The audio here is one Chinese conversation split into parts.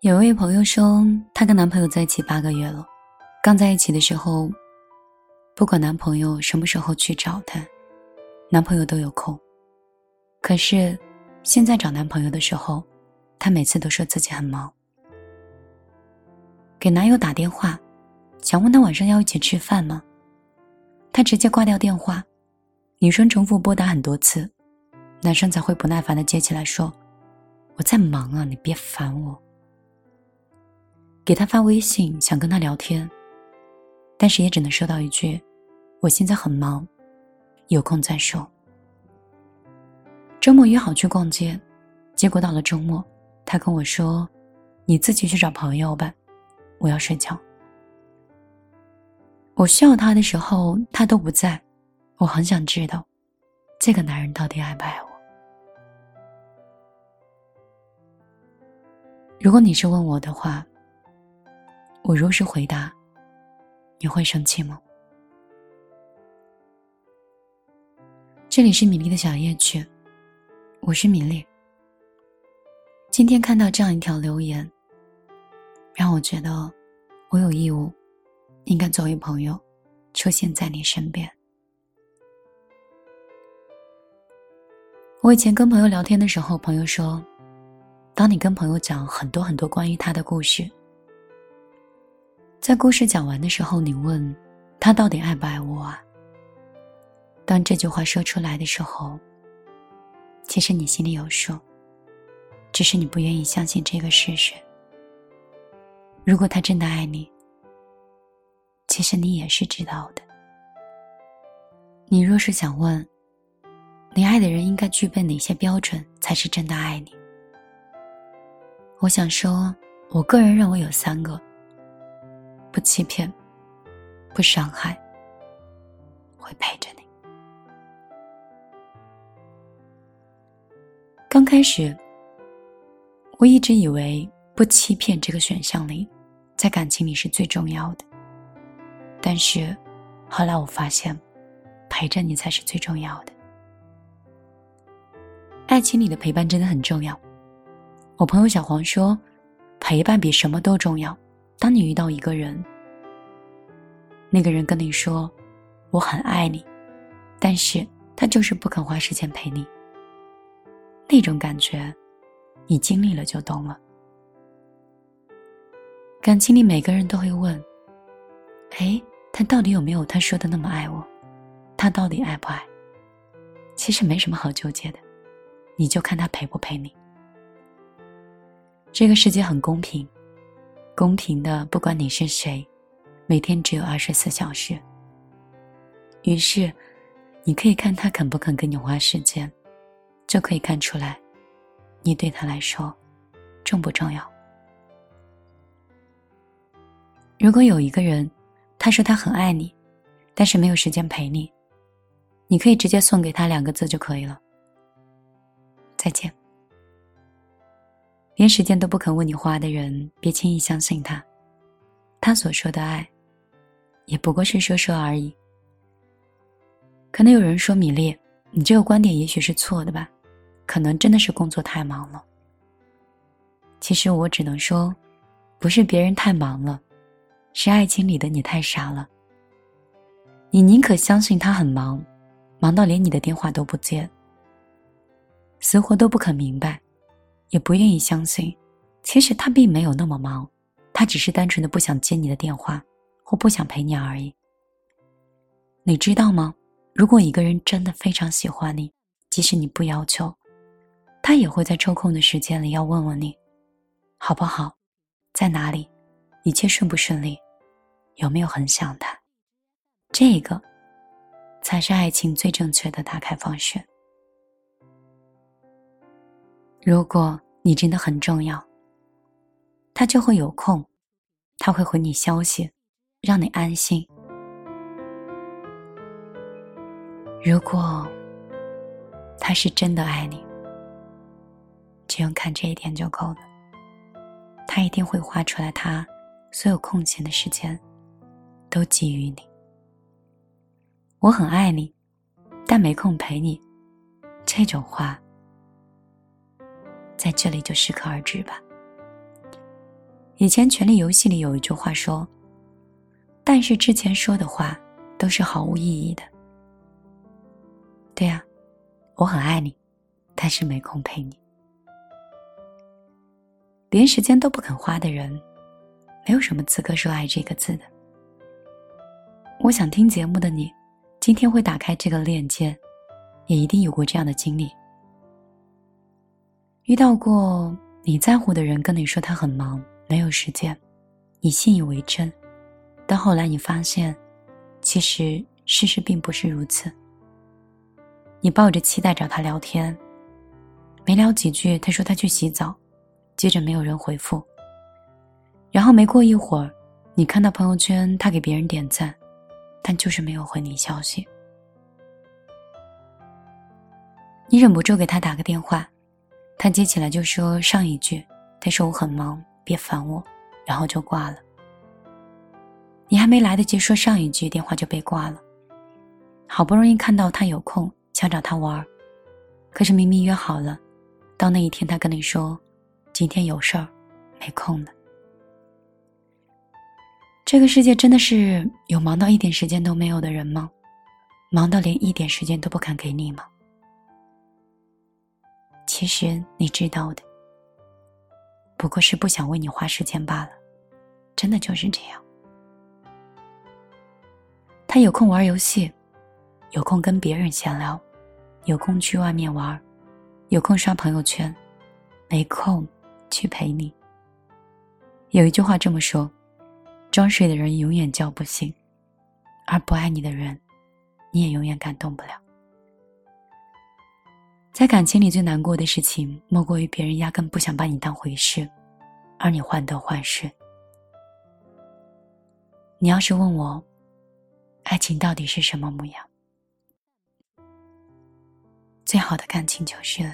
有一位朋友说，她跟男朋友在一起八个月了。刚在一起的时候，不管男朋友什么时候去找她，男朋友都有空。可是，现在找男朋友的时候，她每次都说自己很忙。给男友打电话，想问他晚上要一起吃饭吗？他直接挂掉电话。女生重复拨打很多次，男生才会不耐烦的接起来说：“我在忙啊，你别烦我。”给他发微信，想跟他聊天，但是也只能收到一句：“我现在很忙，有空再说。”周末约好去逛街，结果到了周末，他跟我说：“你自己去找朋友吧，我要睡觉。”我需要他的时候，他都不在，我很想知道，这个男人到底爱不爱我。如果你是问我的话，我若是回答，你会生气吗？这里是米粒的小夜曲，我是米粒。今天看到这样一条留言，让我觉得我有义务，应该作为朋友出现在你身边。我以前跟朋友聊天的时候，朋友说，当你跟朋友讲很多很多关于他的故事。在故事讲完的时候，你问他到底爱不爱我啊？当这句话说出来的时候，其实你心里有数，只是你不愿意相信这个事实。如果他真的爱你，其实你也是知道的。你若是想问，你爱的人应该具备哪些标准才是真的爱你？我想说，我个人认为有三个。不欺骗，不伤害，会陪着你。刚开始，我一直以为不欺骗这个选项里，在感情里是最重要的。但是，后来我发现，陪着你才是最重要的。爱情里的陪伴真的很重要。我朋友小黄说，陪伴比什么都重要。当你遇到一个人，那个人跟你说“我很爱你”，但是他就是不肯花时间陪你，那种感觉，你经历了就懂了。感情里每个人都会问：“哎，他到底有没有他说的那么爱我？他到底爱不爱？”其实没什么好纠结的，你就看他陪不陪你。这个世界很公平。公平的，不管你是谁，每天只有二十四小时。于是，你可以看他肯不肯跟你花时间，就可以看出来，你对他来说重不重要。如果有一个人，他说他很爱你，但是没有时间陪你，你可以直接送给他两个字就可以了：再见。连时间都不肯为你花的人，别轻易相信他。他所说的爱，也不过是说说而已。可能有人说米粒，你这个观点也许是错的吧？可能真的是工作太忙了。其实我只能说，不是别人太忙了，是爱情里的你太傻了。你宁可相信他很忙，忙到连你的电话都不接，死活都不肯明白。也不愿意相信，其实他并没有那么忙，他只是单纯的不想接你的电话，或不想陪你而已。你知道吗？如果一个人真的非常喜欢你，即使你不要求，他也会在抽空的时间里要问问你，好不好，在哪里，一切顺不顺利，有没有很想他。这个，才是爱情最正确的打开方式。如果你真的很重要，他就会有空，他会回你消息，让你安心。如果他是真的爱你，只用看这一点就够了。他一定会花出来他所有空闲的时间，都给予你。我很爱你，但没空陪你，这种话。在这里就适可而止吧。以前《权力游戏》里有一句话说：“但是之前说的话都是毫无意义的。”对呀，我很爱你，但是没空陪你。连时间都不肯花的人，没有什么资格说“爱”这个字的。我想听节目的你，今天会打开这个链接，也一定有过这样的经历。遇到过你在乎的人跟你说他很忙，没有时间，你信以为真，但后来你发现，其实事实并不是如此。你抱着期待找他聊天，没聊几句，他说他去洗澡，接着没有人回复。然后没过一会儿，你看到朋友圈他给别人点赞，但就是没有回你消息。你忍不住给他打个电话。他接起来就说上一句：“他说我很忙，别烦我。”然后就挂了。你还没来得及说上一句，电话就被挂了。好不容易看到他有空，想找他玩可是明明约好了，到那一天他跟你说：“今天有事儿，没空了。”这个世界真的是有忙到一点时间都没有的人吗？忙到连一点时间都不肯给你吗？其实你知道的，不过是不想为你花时间罢了，真的就是这样。他有空玩游戏，有空跟别人闲聊，有空去外面玩，有空刷朋友圈，没空去陪你。有一句话这么说：装睡的人永远叫不醒，而不爱你的人，你也永远感动不了。在感情里最难过的事情，莫过于别人压根不想把你当回事，而你患得患失。你要是问我，爱情到底是什么模样？最好的感情就是，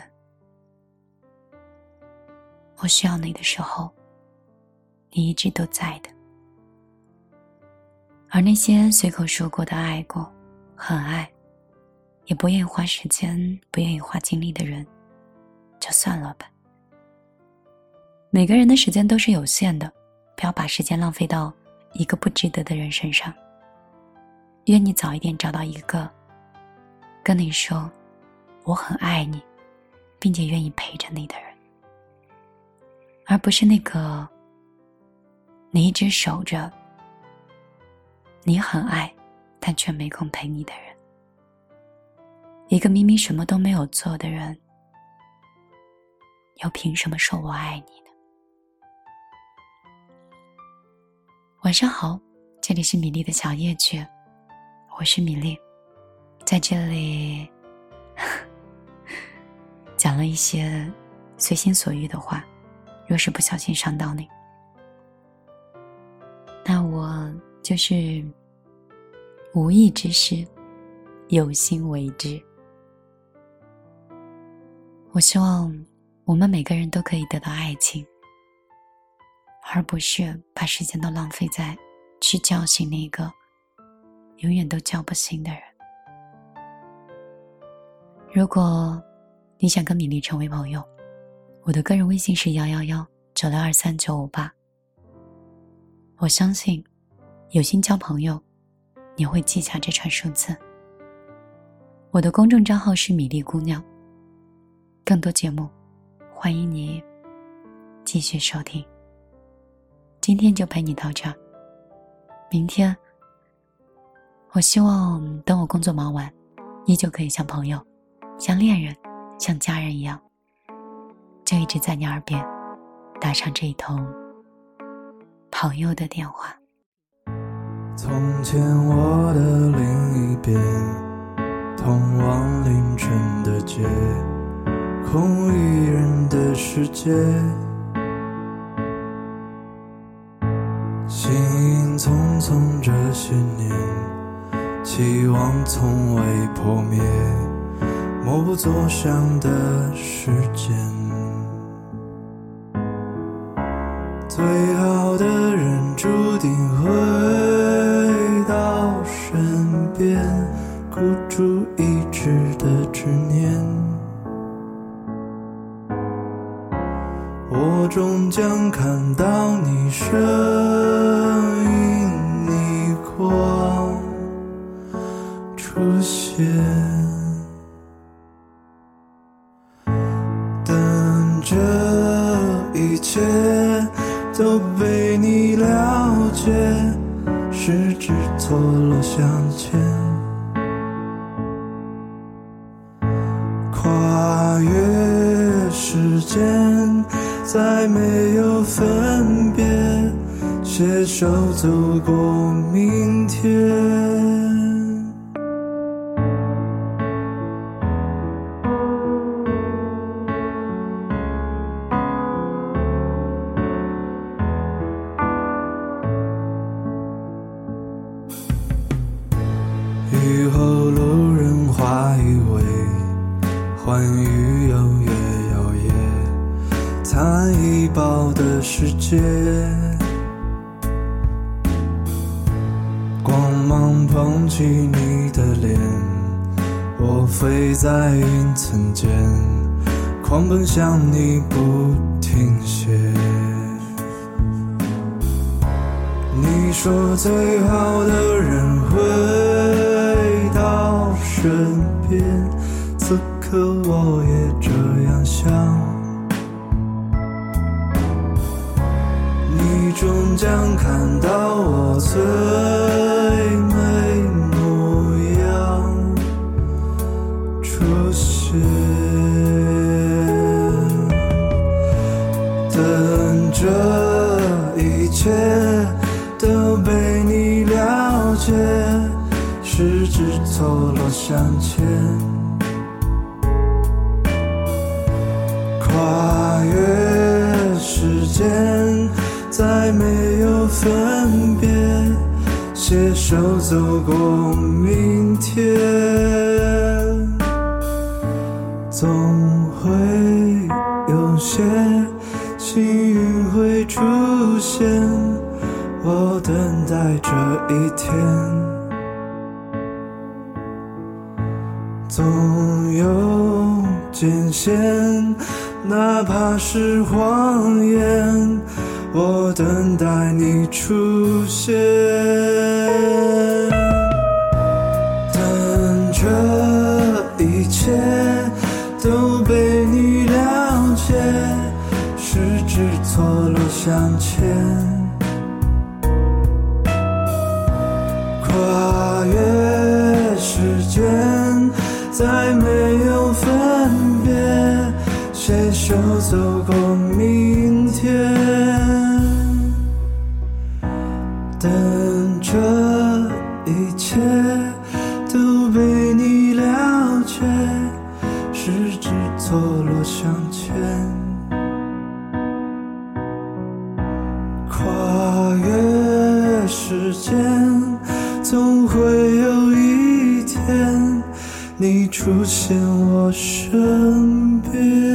我需要你的时候，你一直都在的。而那些随口说过的爱过，很爱。也不愿意花时间、不愿意花精力的人，就算了吧。每个人的时间都是有限的，不要把时间浪费到一个不值得的人身上。愿你早一点找到一个跟你说“我很爱你”，并且愿意陪着你的人，而不是那个你一直守着、你很爱但却没空陪你的人。一个明明什么都没有做的人，又凭什么说我爱你呢？晚上好，这里是米粒的小夜曲，我是米粒，在这里 讲了一些随心所欲的话，若是不小心伤到你，那我就是无意之事，有心为之。我希望我们每个人都可以得到爱情，而不是把时间都浪费在去叫醒那个永远都叫不醒的人。如果你想跟米粒成为朋友，我的个人微信是幺幺幺九六二三九五八。我相信，有心交朋友，你会记下这串数字。我的公众账号是米粒姑娘。更多节目，欢迎你继续收听。今天就陪你到这儿，明天，我希望等我工作忙完，依旧可以像朋友、像恋人、像家人一样，就一直在你耳边打上这一通朋友的电话。从前我的另一边。通往凌晨的街，空无一人的世界。心匆匆这些年，期望从未破灭，默不作响的时间。最好的人注定回到身边，孤注将看到你身影逆光出现，再没有分别，携手走过明天。雨后路人花依偎，欢愉又越摇曳，残一抱的世界。光芒捧起你的脸，我飞在云层间，狂奔向你不停歇。你说最好的人回到身边，此刻我也这样想。看到我最美模样出现，等这一切。都被你了解，十指错落相牵，跨越时间，再没分别，携手走过明天，总会有些幸运会出现。我等待这一天，总有艰险，哪怕是谎言。我等待你出现，等这一切都被你了解，十指错落相牵。跨越时间，再没有分别，携手走落落相牵。跨越时间。总会有一天，你出现我身边。